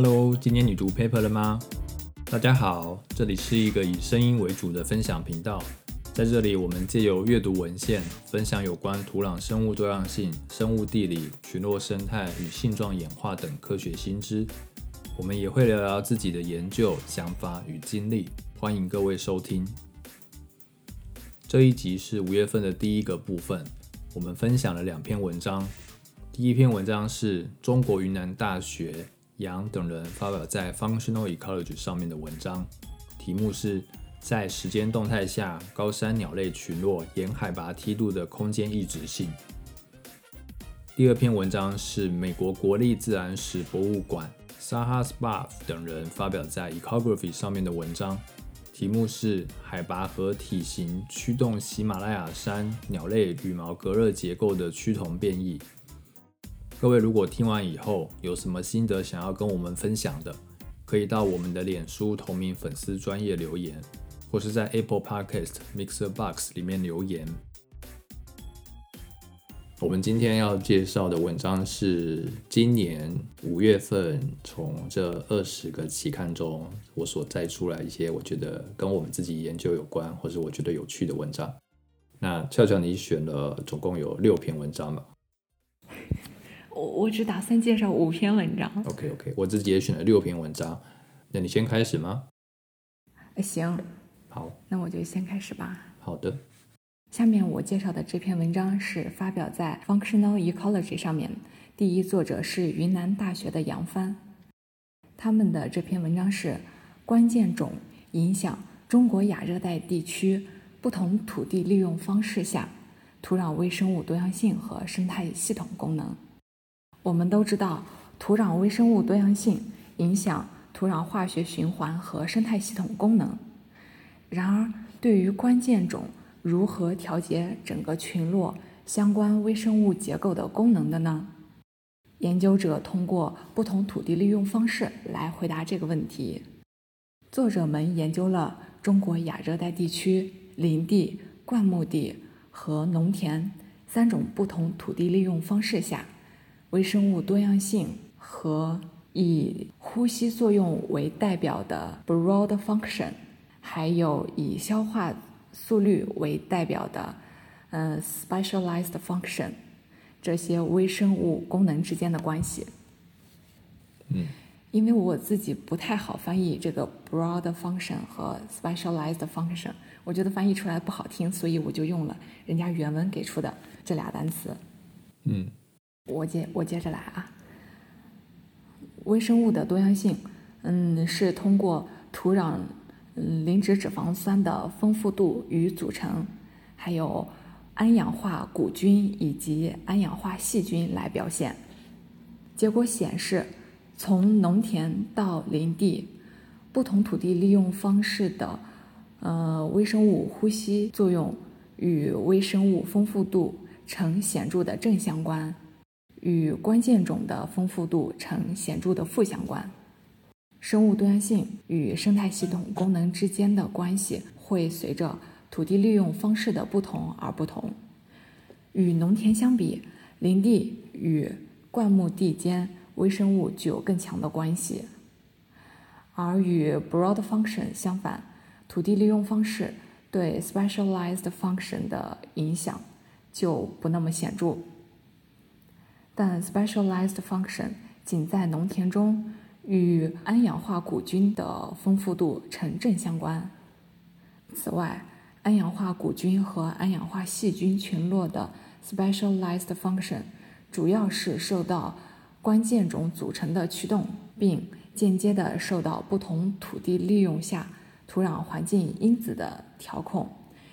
Hello，今天你读 paper 了吗？大家好，这里是一个以声音为主的分享频道，在这里我们借由阅读文献，分享有关土壤生物多样性、生物地理、群落生态与性状演化等科学新知。我们也会聊聊自己的研究想法与经历，欢迎各位收听。这一集是五月份的第一个部分，我们分享了两篇文章。第一篇文章是中国云南大学杨等人发表在《Functional Ecology》上面的文章，题目是在时间动态下高山鸟类群落沿海拔梯度的空间异质性。第二篇文章是美国国立自然史博物馆 Sahasbaf 等人发表在《Ecography》上面的文章，题目是海拔和体型驱动喜马拉雅山鸟类羽毛隔热结构的趋同变异。各位如果听完以后有什么心得想要跟我们分享的，可以到我们的脸书同名粉丝专业留言，或是在 Apple Podcast Mixer Box 里面留言。我们今天要介绍的文章是今年五月份从这二十个期刊中我所摘出来一些我觉得跟我们自己研究有关，或是我觉得有趣的文章。那俏俏，你选了总共有六篇文章吧？我我只打算介绍五篇文章。OK OK，我自己也选了六篇文章。那你先开始吗？行，好，那我就先开始吧。好的。下面我介绍的这篇文章是发表在《Functional Ecology》上面，第一作者是云南大学的杨帆。他们的这篇文章是关键种影响中国亚热带地区不同土地利用方式下土壤微生物多样性和生态系统功能。我们都知道，土壤微生物多样性影响土壤化学循环和生态系统功能。然而，对于关键种如何调节整个群落相关微生物结构的功能的呢？研究者通过不同土地利用方式来回答这个问题。作者们研究了中国亚热带地区林地、灌木地和农田三种不同土地利用方式下。微生物多样性和以呼吸作用为代表的 broad function，还有以消化速率为代表的呃 specialized function，这些微生物功能之间的关系。嗯，因为我自己不太好翻译这个 broad function 和 specialized function，我觉得翻译出来不好听，所以我就用了人家原文给出的这俩单词。嗯。我接我接着来啊，微生物的多样性，嗯，是通过土壤嗯磷脂脂肪酸的丰富度与组成，还有氨氧化古菌以及氨氧化细菌来表现。结果显示，从农田到林地，不同土地利用方式的呃微生物呼吸作用与微生物丰富度呈显著的正相关。与关键种的丰富度呈显著的负相关，生物多样性与生态系统功能之间的关系会随着土地利用方式的不同而不同。与农田相比，林地与灌木地间微生物具有更强的关系，而与 broad function 相反，土地利用方式对 specialized function 的影响就不那么显著。但 specialized function 仅在农田中与氨氧化古菌的丰富度呈正相关。此外，氨氧化古菌和氨氧化细菌群落的 specialized function 主要是受到关键种组成的驱动，并间接地受到不同土地利用下土壤环境因子的调控，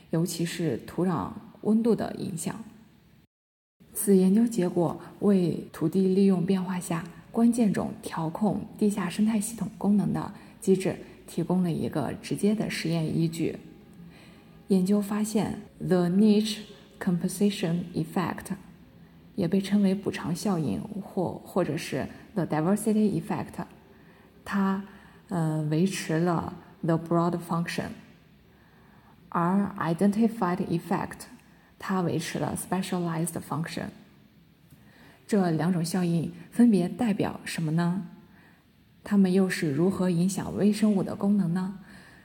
尤其是土壤温度的影响。此研究结果为土地利用变化下关键种调控地下生态系统功能的机制提供了一个直接的实验依据。研究发现，the niche composition effect，也被称为补偿效应或或者是 the diversity effect，它呃维持了 the broad function，而 identified effect。它维持了 specialized function。这两种效应分别代表什么呢？它们又是如何影响微生物的功能呢？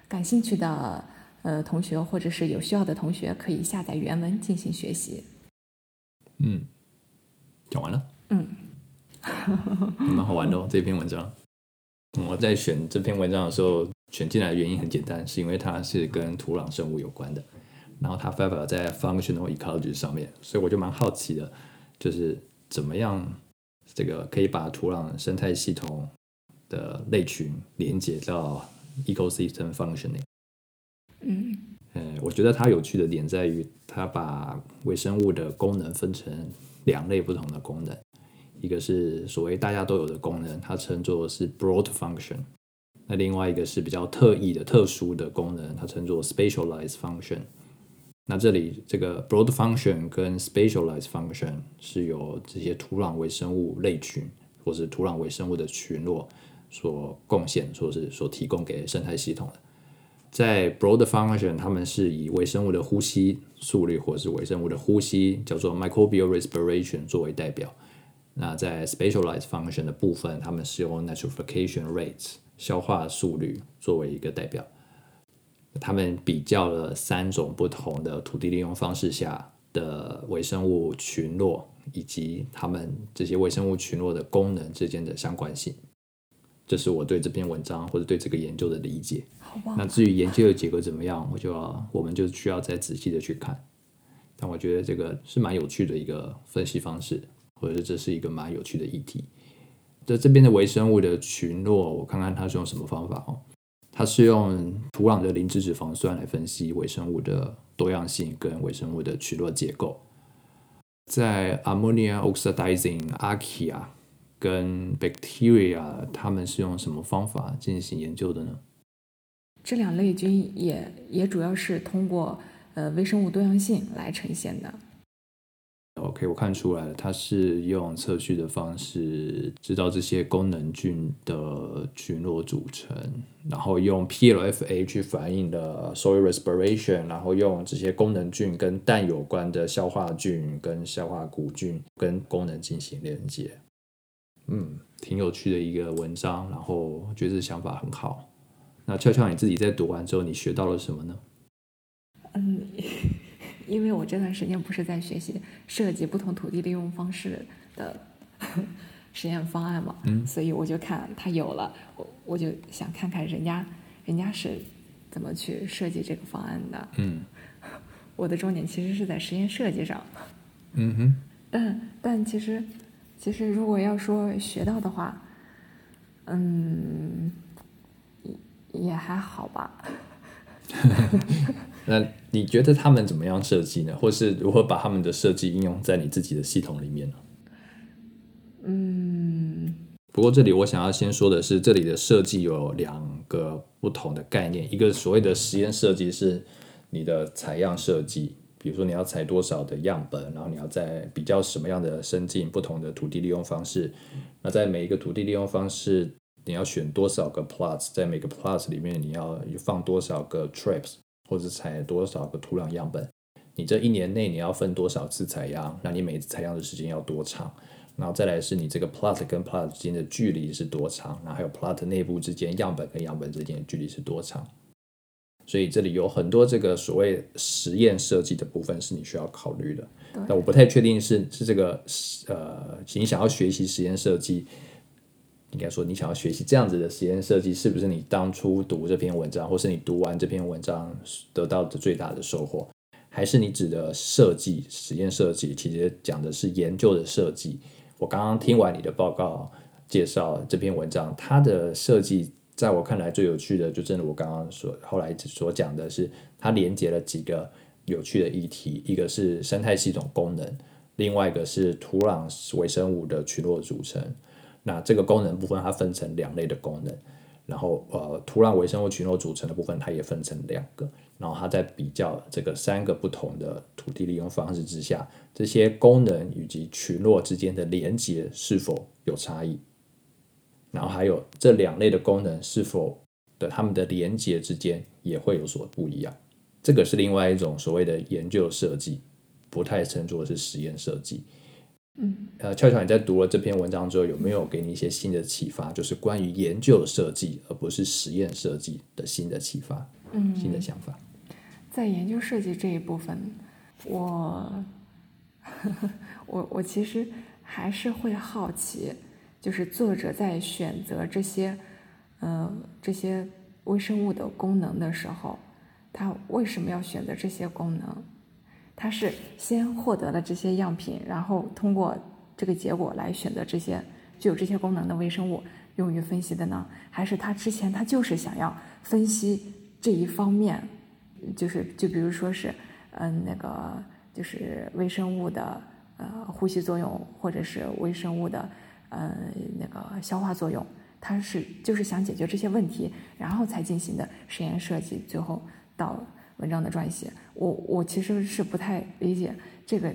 感兴趣的呃同学或者是有需要的同学可以下载原文进行学习。嗯，讲完了。嗯，蛮好玩的哦，这篇文章。我在选这篇文章的时候，选进来的原因很简单，是因为它是跟土壤生物有关的，然后它发表在 Functional Ecology 上面，所以我就蛮好奇的，就是怎么样这个可以把土壤生态系统的类群连接到 ecosystem functioning。嗯，呃，我觉得它有趣的点在于，它把微生物的功能分成两类不同的功能。一个是所谓大家都有的功能，它称作是 broad function；那另外一个是比较特异的、特殊的功能，它称作 specialized function。那这里这个 broad function 跟 specialized function 是由这些土壤微生物类群或是土壤微生物的群落所贡献，说是所提供给生态系统的。在 broad function，他们是以微生物的呼吸速率或是微生物的呼吸叫做 microbial respiration 作为代表。那在 specialized function 的部分，他们是用 nitrification rates 消化速率作为一个代表。他们比较了三种不同的土地利用方式下的微生物群落，以及他们这些微生物群落的功能之间的相关性。这是我对这篇文章或者对这个研究的理解。那至于研究的结果怎么样，我就要我们就需要再仔细的去看。但我觉得这个是蛮有趣的一个分析方式。或者是这是一个蛮有趣的议题。在这边的微生物的群落，我看看它是用什么方法哦。它是用土壤的磷脂脂肪酸来分析微生物的多样性跟微生物的群落结构。在 ammonia oxidizing archaea 跟 bacteria，他们是用什么方法进行研究的呢？这两类菌也也主要是通过呃微生物多样性来呈现的。OK，我看出来了，它是用测序的方式知道这些功能菌的群落组成，然后用 PLFA 去反映的 soil respiration，然后用这些功能菌跟氮有关的消化菌跟消化谷菌跟功能进行连接。嗯，挺有趣的一个文章，然后觉得想法很好。那俏俏你自己在读完之后，你学到了什么呢？嗯。因为我这段时间不是在学习设计不同土地利用方式的 实验方案嘛，嗯，所以我就看他有了，我我就想看看人家人家是怎么去设计这个方案的，嗯，我的重点其实是在实验设计上，嗯哼，但但其实其实如果要说学到的话，嗯，也也还好吧。那你觉得他们怎么样设计呢？或是如何把他们的设计应用在你自己的系统里面呢？嗯，不过这里我想要先说的是，这里的设计有两个不同的概念。一个所谓的实验设计是你的采样设计，比如说你要采多少的样本，然后你要在比较什么样的生境不同的土地利用方式。那在每一个土地利用方式。你要选多少个 plots，在每个 plots 里面你要放多少个 traps，或者采多少个土壤样本？你这一年内你要分多少次采样？那你每次采样的时间要多长？然后再来是你这个 plot 跟 plot 之间的距离是多长？然后还有 plot 内部之间样本跟样本之间的距离是多长？所以这里有很多这个所谓实验设计的部分是你需要考虑的。但我不太确定是是这个呃，你想要学习实验设计。应该说，你想要学习这样子的实验设计，是不是你当初读这篇文章，或是你读完这篇文章得到的最大的收获？还是你指的设计实验设计，其实讲的是研究的设计？我刚刚听完你的报告介绍这篇文章，它的设计在我看来最有趣的，就正如我刚刚所后来所讲的是，它连接了几个有趣的议题，一个是生态系统功能，另外一个是土壤微生物的群落组成。那这个功能部分它分成两类的功能，然后呃土壤微生物群落组成的部分它也分成两个，然后它在比较这个三个不同的土地利用方式之下，这些功能以及群落之间的连接是否有差异，然后还有这两类的功能是否的它们的连接之间也会有所不一样，这个是另外一种所谓的研究设计，不太称作是实验设计。嗯，呃，俏俏你在读了这篇文章之后，有没有给你一些新的启发？就是关于研究设计，而不是实验设计的新的启发，嗯，新的想法。在研究设计这一部分，我 我我其实还是会好奇，就是作者在选择这些呃这些微生物的功能的时候，他为什么要选择这些功能？他是先获得了这些样品，然后通过这个结果来选择这些具有这些功能的微生物用于分析的呢？还是他之前他就是想要分析这一方面？就是就比如说是，嗯，那个就是微生物的呃呼吸作用，或者是微生物的呃那个消化作用，他是就是想解决这些问题，然后才进行的实验设计，最后到文章的撰写。我我其实是不太理解这个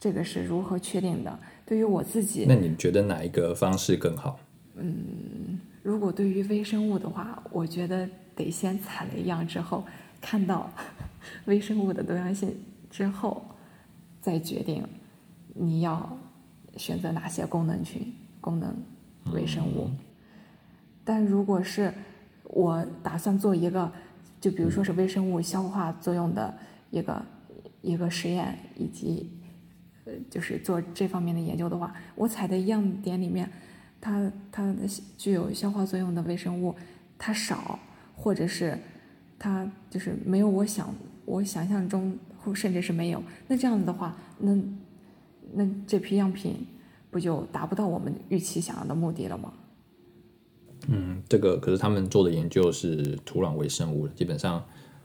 这个是如何确定的。对于我自己，那你觉得哪一个方式更好？嗯，如果对于微生物的话，我觉得得先采了样之后。看到 微生物的多样性之后，再决定你要选择哪些功能群、功能微生物。但如果是我打算做一个，就比如说是微生物消化作用的一个一个实验，以及呃，就是做这方面的研究的话，我采的样点里面，它它具有消化作用的微生物它少，或者是。它就是没有我想我想象中，或甚至是没有。那这样子的话，那那这批样品不就达不到我们预期想要的目的了吗？嗯，这个可是他们做的研究是土壤微生物，基本上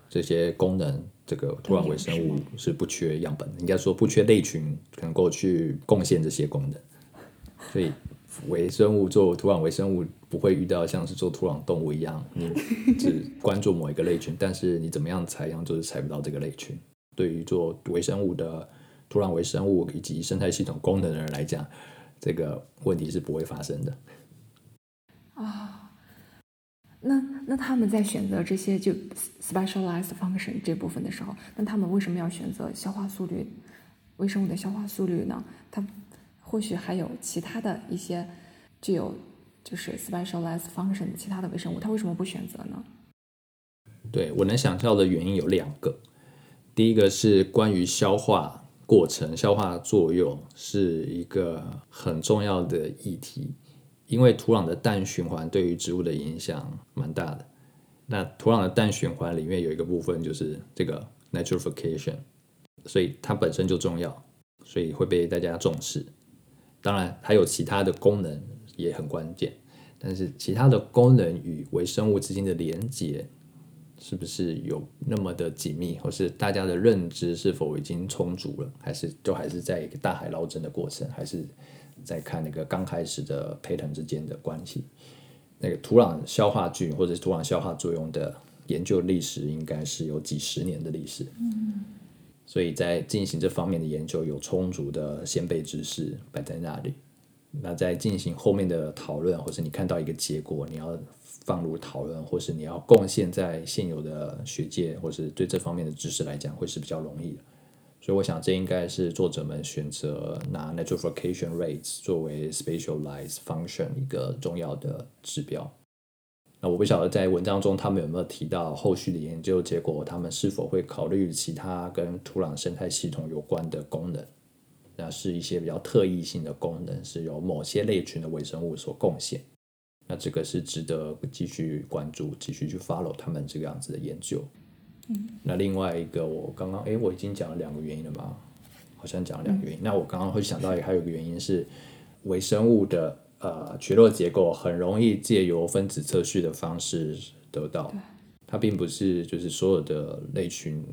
这些功能，这个土壤微生物是不缺样本，应该说不缺类群能够去贡献这些功能，所以。微生物做土壤微生物不会遇到像是做土壤动物一样，你只关注某一个类群，但是你怎么样采样就是采不到这个类群。对于做微生物的土壤微生物以及生态系统功能的人来讲，这个问题是不会发生的。那那他们在选择这些就 specialized function 这部分的时候，那他们为什么要选择消化速率微生物的消化速率呢？它或许还有其他的一些具有就是 specialized function 其他的微生物，它为什么不选择呢？对我能想到的原因有两个，第一个是关于消化过程、消化作用是一个很重要的议题，因为土壤的氮循环对于植物的影响蛮大的。那土壤的氮循环里面有一个部分就是这个 nitrification，所以它本身就重要，所以会被大家重视。当然，还有其他的功能也很关键，但是其他的功能与微生物之间的连接是不是有那么的紧密，或是大家的认知是否已经充足了，还是都还是在一个大海捞针的过程，还是在看那个刚开始的胚藤之间的关系？那个土壤消化菌或者是土壤消化作用的研究历史，应该是有几十年的历史。所以在进行这方面的研究，有充足的先辈知识摆在那里。那在进行后面的讨论，或是你看到一个结果，你要放入讨论，或是你要贡献在现有的学界，或是对这方面的知识来讲，会是比较容易的。所以我想，这应该是作者们选择拿 nitrification rates 作为 specialized function 一个重要的指标。那我不晓得在文章中他们有没有提到后续的研究结果，他们是否会考虑其他跟土壤生态系统有关的功能？那是一些比较特异性的功能，是由某些类群的微生物所贡献。那这个是值得继续关注、继续去 follow 他们这个样子的研究。嗯，那另外一个，我刚刚哎，我已经讲了两个原因了吧？好像讲了两个原因。那我刚刚会想到，还有一个原因是微生物的。呃，群落结构很容易借由分子测序的方式得到，它并不是就是所有的类群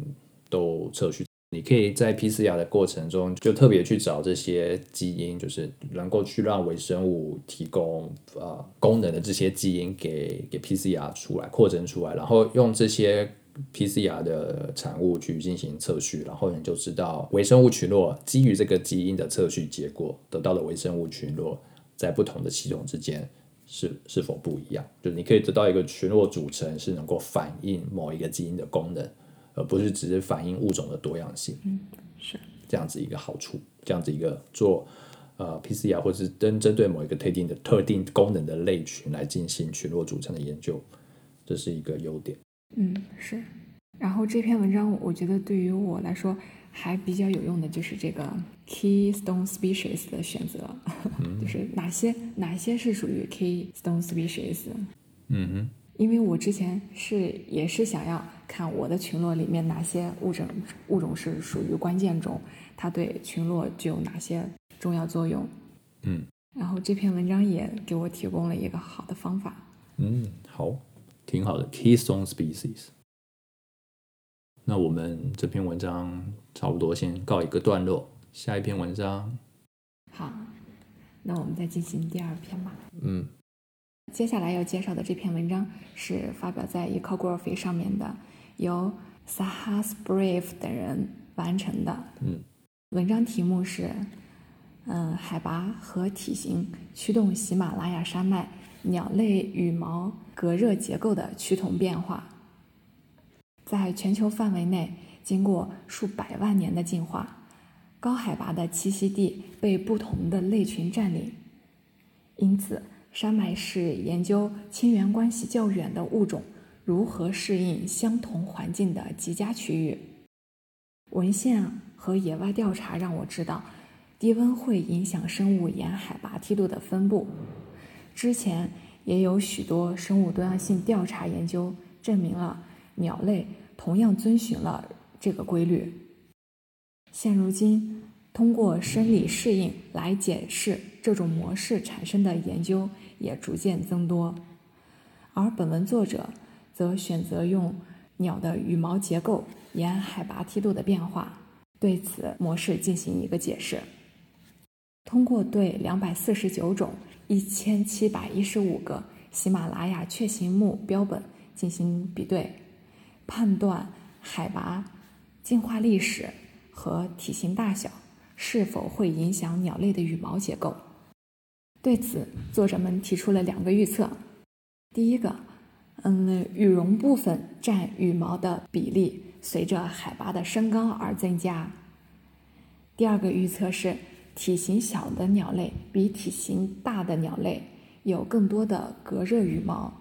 都测序。你可以在 PCR 的过程中就特别去找这些基因，就是能够去让微生物提供呃功能的这些基因给给 PCR 出来扩增出来，然后用这些 PCR 的产物去进行测序，然后你就知道微生物群落基于这个基因的测序结果得到的微生物群落。在不同的系统之间是是否不一样？就你可以得到一个群落组成是能够反映某一个基因的功能，而不是只是反映物种的多样性。嗯，是这样子一个好处，这样子一个做呃 PCR 或是针针对某一个特定的特定功能的类群来进行群落组成的研究，这是一个优点。嗯，是。然后这篇文章，我觉得对于我来说还比较有用的就是这个 keystone species 的选择，就是哪些哪些是属于 keystone species。嗯哼。因为我之前是也是想要看我的群落里面哪些物种物种是属于关键种，它对群落具有哪些重要作用。嗯。然后这篇文章也给我提供了一个好的方法。嗯，好，挺好的 keystone species。那我们这篇文章差不多先告一个段落，下一篇文章。好，那我们再进行第二篇吧。嗯，接下来要介绍的这篇文章是发表在 Ecography 上面的，由 Sahas Brave 等人完成的。嗯，文章题目是：嗯，海拔和体型驱动喜马拉雅山脉鸟类羽毛隔热结构的趋同变化。在全球范围内，经过数百万年的进化，高海拔的栖息地被不同的类群占领，因此山脉是研究亲缘关系较远的物种如何适应相同环境的极佳区域。文献和野外调查让我知道，低温会影响生物沿海拔梯度的分布。之前也有许多生物多样性调查研究证明了。鸟类同样遵循了这个规律。现如今，通过生理适应来解释这种模式产生的研究也逐渐增多。而本文作者则选择用鸟的羽毛结构沿海拔梯度的变化，对此模式进行一个解释。通过对两百四十九种一千七百一十五个喜马拉雅雀形目标本进行比对。判断海拔、进化历史和体型大小是否会影响鸟类的羽毛结构。对此，作者们提出了两个预测：第一个，嗯，羽绒部分占羽毛的比例随着海拔的升高而增加；第二个预测是，体型小的鸟类比体型大的鸟类有更多的隔热羽毛。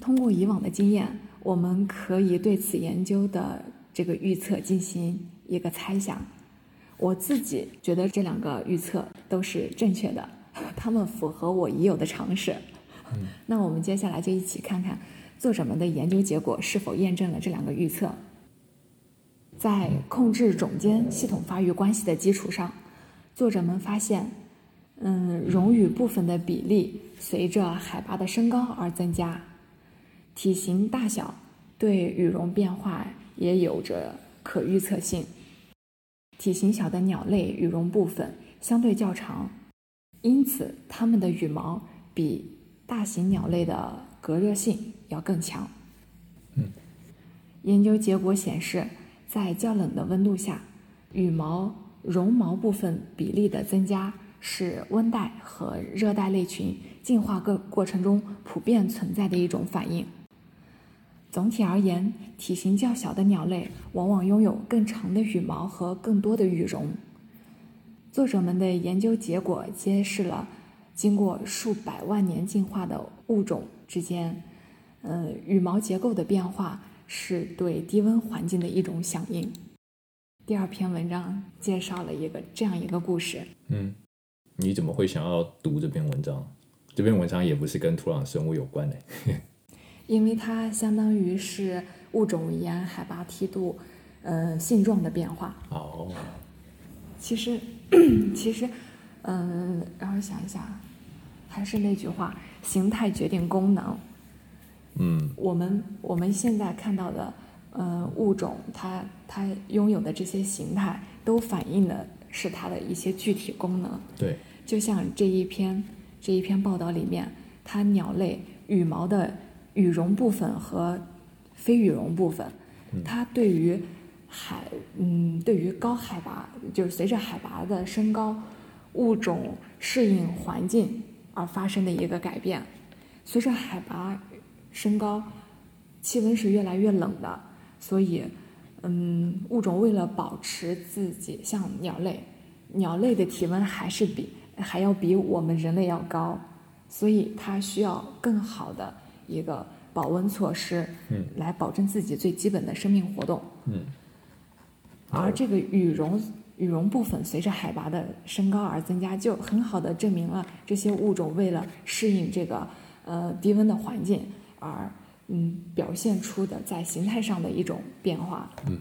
通过以往的经验。我们可以对此研究的这个预测进行一个猜想。我自己觉得这两个预测都是正确的，它们符合我已有的常识。那我们接下来就一起看看作者们的研究结果是否验证了这两个预测。在控制种间系统发育关系的基础上，作者们发现，嗯，绒羽部分的比例随着海拔的升高而增加。体型大小对羽绒变化也有着可预测性。体型小的鸟类羽绒部分相对较长，因此它们的羽毛比大型鸟类的隔热性要更强。嗯，研究结果显示，在较冷的温度下，羽毛绒毛部分比例的增加是温带和热带类群进化过过程中普遍存在的一种反应。总体而言，体型较小的鸟类往往拥有更长的羽毛和更多的羽绒。作者们的研究结果揭示了，经过数百万年进化的物种之间，呃，羽毛结构的变化是对低温环境的一种响应。第二篇文章介绍了一个这样一个故事。嗯，你怎么会想要读这篇文章？这篇文章也不是跟土壤生物有关的。因为它相当于是物种沿海拔梯度，呃，性状的变化。哦。其实，其实，嗯，让我想一想，还是那句话，形态决定功能。嗯。我们我们现在看到的，呃，物种它它拥有的这些形态，都反映的是它的一些具体功能。对。就像这一篇这一篇报道里面，它鸟类羽毛的。羽绒部分和非羽绒部分，它对于海嗯，对于高海拔，就是随着海拔的升高，物种适应环境而发生的一个改变。随着海拔升高，气温是越来越冷的，所以嗯，物种为了保持自己像鸟类，鸟类的体温还是比还要比我们人类要高，所以它需要更好的一个保温措施，嗯，来保证自己最基本的生命活动。嗯，而这个羽绒羽绒部分随着海拔的升高而增加，就很好的证明了这些物种为了适应这个呃低温的环境而嗯表现出的在形态上的一种变化。嗯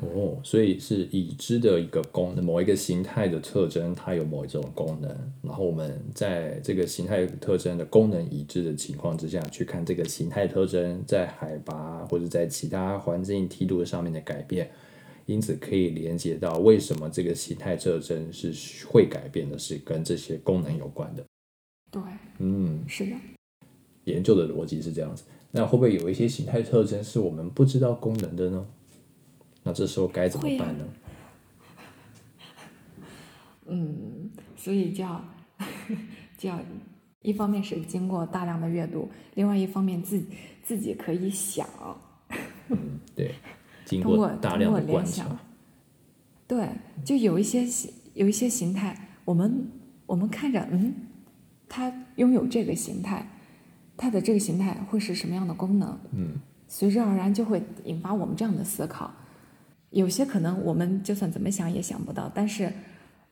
哦，所以是已知的一个功能，某一个形态的特征，它有某一种功能，然后我们在这个形态特征的功能已知的情况之下，去看这个形态特征在海拔或者在其他环境梯度上面的改变，因此可以连接到为什么这个形态特征是会改变的，是跟这些功能有关的。对，嗯，是的。研究的逻辑是这样子。那会不会有一些形态特征是我们不知道功能的呢？那这时候该怎么办呢？嗯，所以就要就要一方面是经过大量的阅读，另外一方面自自己可以想，对，经通过大量的观察联想，对，就有一些形有一些形态，我们我们看着，嗯，它拥有这个形态，它的这个形态会是什么样的功能？嗯，随之而然就会引发我们这样的思考。有些可能我们就算怎么想也想不到，但是，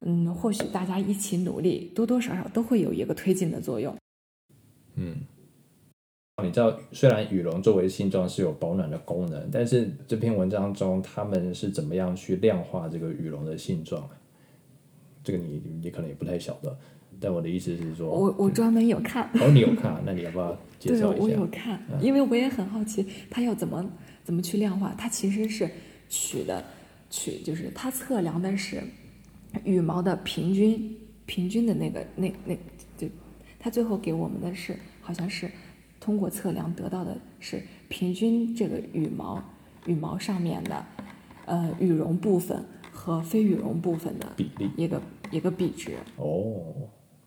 嗯，或许大家一起努力，多多少少都会有一个推进的作用。嗯。你知道，虽然羽绒作为性状是有保暖的功能，但是这篇文章中他们是怎么样去量化这个羽绒的性状？这个你你可能也不太晓得，但我的意思是说，我我专门有看，哦，你有看啊，那你要不要 介对，绍一下我有？看，因为我也很好奇，它要怎么怎么去量化？它其实是取的取，就是它测量的是羽毛的平均平均的那个那那就，它最后给我们的是好像是通过测量得到的是平均这个羽毛羽毛上面的呃羽绒部分和非羽绒部分的比例一个一个比值。哦，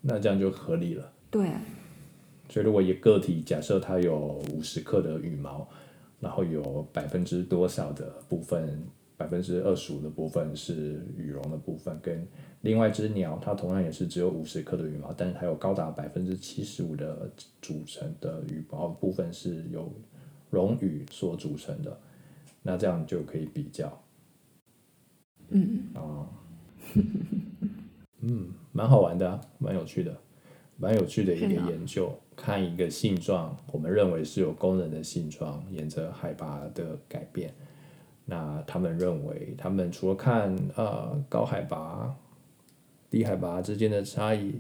那这样就合理了。对，所以如果一个个体假设它有五十克的羽毛，然后有百分之多少的部分，百分之二十五的部分是羽绒的部分，跟另外一只鸟，它同样也是只有五十克的羽毛，但是它有高达百分之七十五的组成的羽毛部分是由绒羽所组成的，那这样就可以比较。嗯，哦，嗯，蛮好玩的、啊，蛮有趣的，蛮有趣的一个研究。看一个性状，我们认为是有功能的性状，沿着海拔的改变。那他们认为，他们除了看呃高海拔、低海拔之间的差异，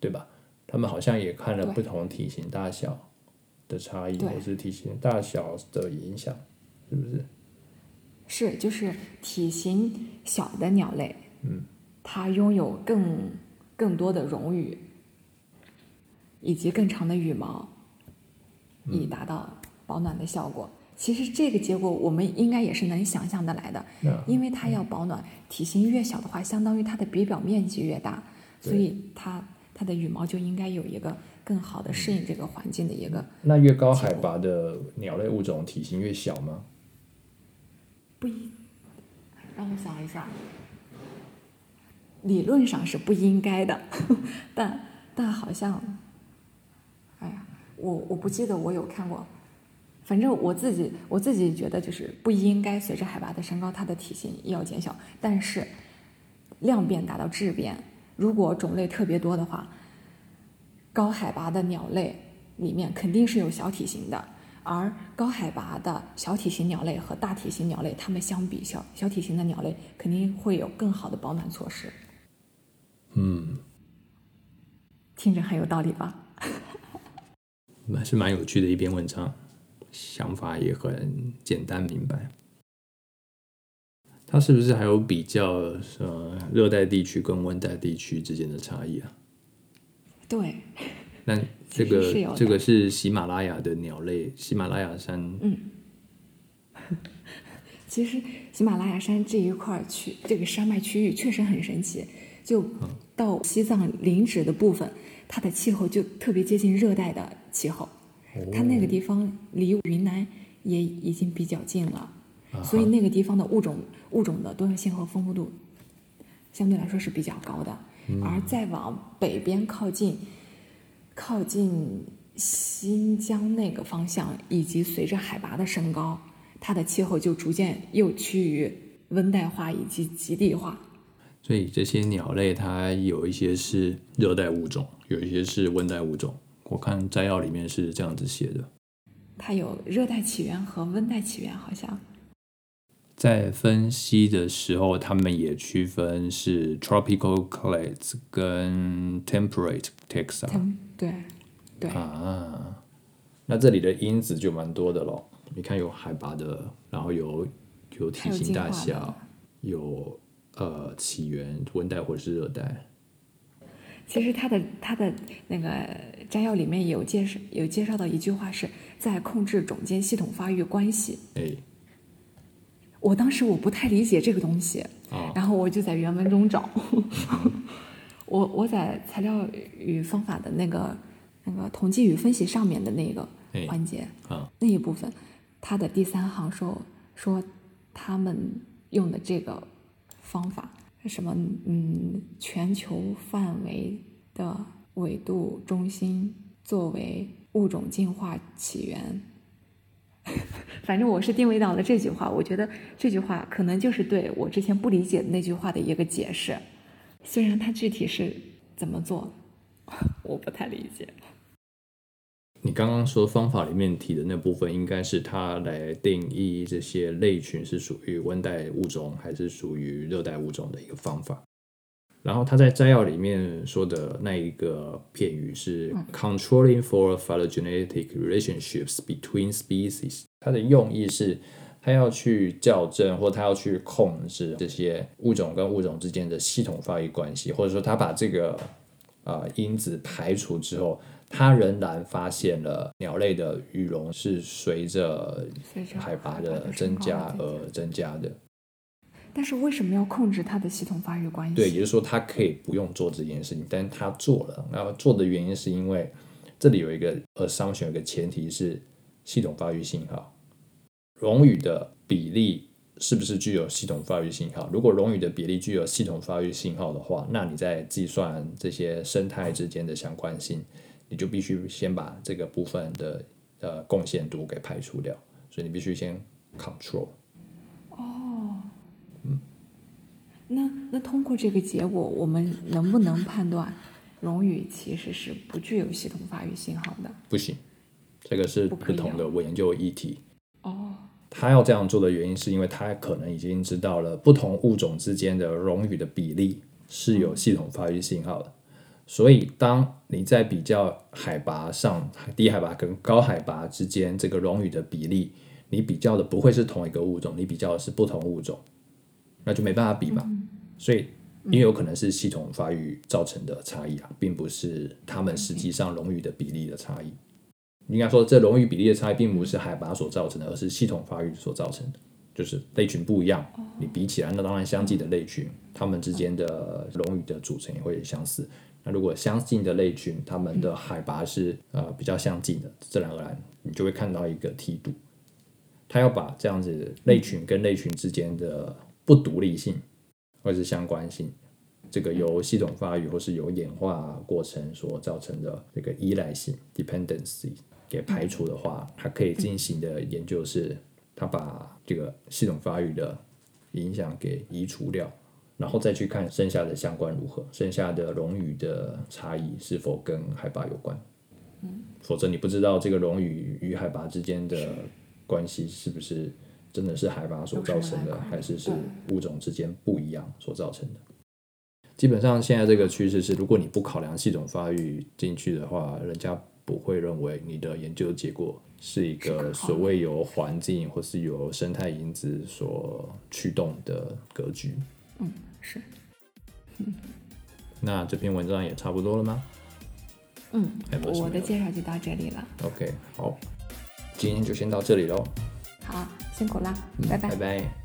对吧？他们好像也看了不同体型大小的差异，对或是体型大小的影响，是不是？是，就是体型小的鸟类，嗯，它拥有更更多的绒羽，以及更长的羽毛，以达到保暖的效果。其实这个结果我们应该也是能想象得来的，那因为它要保暖，体型越小的话，相当于它的比表面积越大，所以它它的羽毛就应该有一个更好的适应这个环境的一个那越高海拔的鸟类物种体型越小吗？不一，让我想一下，理论上是不应该的，但但好像，哎呀，我我不记得我有看过，反正我自己我自己觉得就是不应该随着海拔的升高，它的体型要减小，但是量变达到质变，如果种类特别多的话，高海拔的鸟类里面肯定是有小体型的，而高海拔的小体型鸟类和大体型鸟类，它们相比，小小体型的鸟类肯定会有更好的保暖措施。嗯，听着很有道理吧？还是蛮有趣的一篇文章，想法也很简单明白。它是不是还有比较呃热带地区跟温带地区之间的差异啊？对，那 这个这个是喜马拉雅的鸟类，喜马拉雅山，嗯 其实喜马拉雅山这一块儿区，这个山脉区域确实很神奇。就到西藏林芝的部分，它的气候就特别接近热带的气候。它那个地方离云南也已经比较近了，所以那个地方的物种物种的多样性和丰富度相对来说是比较高的。而再往北边靠近，靠近新疆那个方向，以及随着海拔的升高，它的气候就逐渐又趋于温带化以及极地化。所以这些鸟类它有一些是热带物种，有一些是温带物种。我看摘要里面是这样子写的。它有热带起源和温带起源，好像。在分析的时候，他们也区分是 tropical clades 跟 temperate taxa。对，对啊，那这里的因子就蛮多的咯。你看有海拔的，然后有有体型大小，有呃起源温带或者是热带。其实它的它的那个摘要里面有介绍有介绍到一句话是在控制种间系统发育关系。哎。我当时我不太理解这个东西，然后我就在原文中找，我我在材料与方法的那个那个统计与分析上面的那个环节，那一部分，它的第三行说说他们用的这个方法什么嗯全球范围的纬度中心作为物种进化起源。反正我是定位到了这句话，我觉得这句话可能就是对我之前不理解的那句话的一个解释。虽然它具体是怎么做，我不太理解。你刚刚说方法里面提的那部分，应该是它来定义这些类群是属于温带物种还是属于热带物种的一个方法。然后他在摘要里面说的那一个片语是 controlling for phylogenetic relationships between species，它的用意是，他要去校正或他要去控制这些物种跟物种之间的系统发育关系，或者说他把这个啊因子排除之后，他仍然发现了鸟类的羽绒是随着海拔的增加而增加的。但是为什么要控制它的系统发育关系？对，也就是说，它可以不用做这件事情，但是它做了。那做的原因是因为这里有一个 assumption，有个前提是系统发育信号。荣羽的比例是不是具有系统发育信号？如果荣羽的比例具有系统发育信号的话，那你在计算这些生态之间的相关性，你就必须先把这个部分的呃贡献度给排除掉。所以你必须先 control。哦，嗯那那通过这个结果，我们能不能判断荣誉其实是不具有系统发育信号的？不行，这个是不同的我研究议题。哦，他要这样做的原因是因为他可能已经知道了不同物种之间的荣誉的比例是有系统发育信号的，所以当你在比较海拔上低海拔跟高海拔之间这个荣誉的比例，你比较的不会是同一个物种，你比较的是不同物种。那就没办法比嘛，所以因为有可能是系统发育造成的差异啊，并不是他们实际上荣誉的比例的差异。应该说，这荣誉比例的差异并不是海拔所造成的，而是系统发育所造成的。就是类群不一样，你比起来，那当然相继的类群，它们之间的荣誉的组成也会相似。那如果相近的类群，它们的海拔是呃比较相近的，自然而然你就会看到一个梯度。它要把这样子类群跟类群之间的不独立性，或者是相关性，这个由系统发育或是由演化过程所造成的这个依赖性 （dependency） 给排除的话，它可以进行的研究是，它把这个系统发育的影响给移除掉，然后再去看剩下的相关如何，剩下的荣誉的差异是否跟海拔有关。嗯，否则你不知道这个荣誉与海拔之间的关系是不是。真的是海拔所造成的，还是是物种之间不一样所造成的？基本上现在这个趋势是，如果你不考量系统发育进去的话，人家不会认为你的研究结果是一个所谓由环境或是由生态因子所驱动的格局。嗯，是。那这篇文章也差不多了吗？嗯，我的介绍就到这里了。OK，好，今天就先到这里喽。好，辛苦啦，拜拜。拜拜。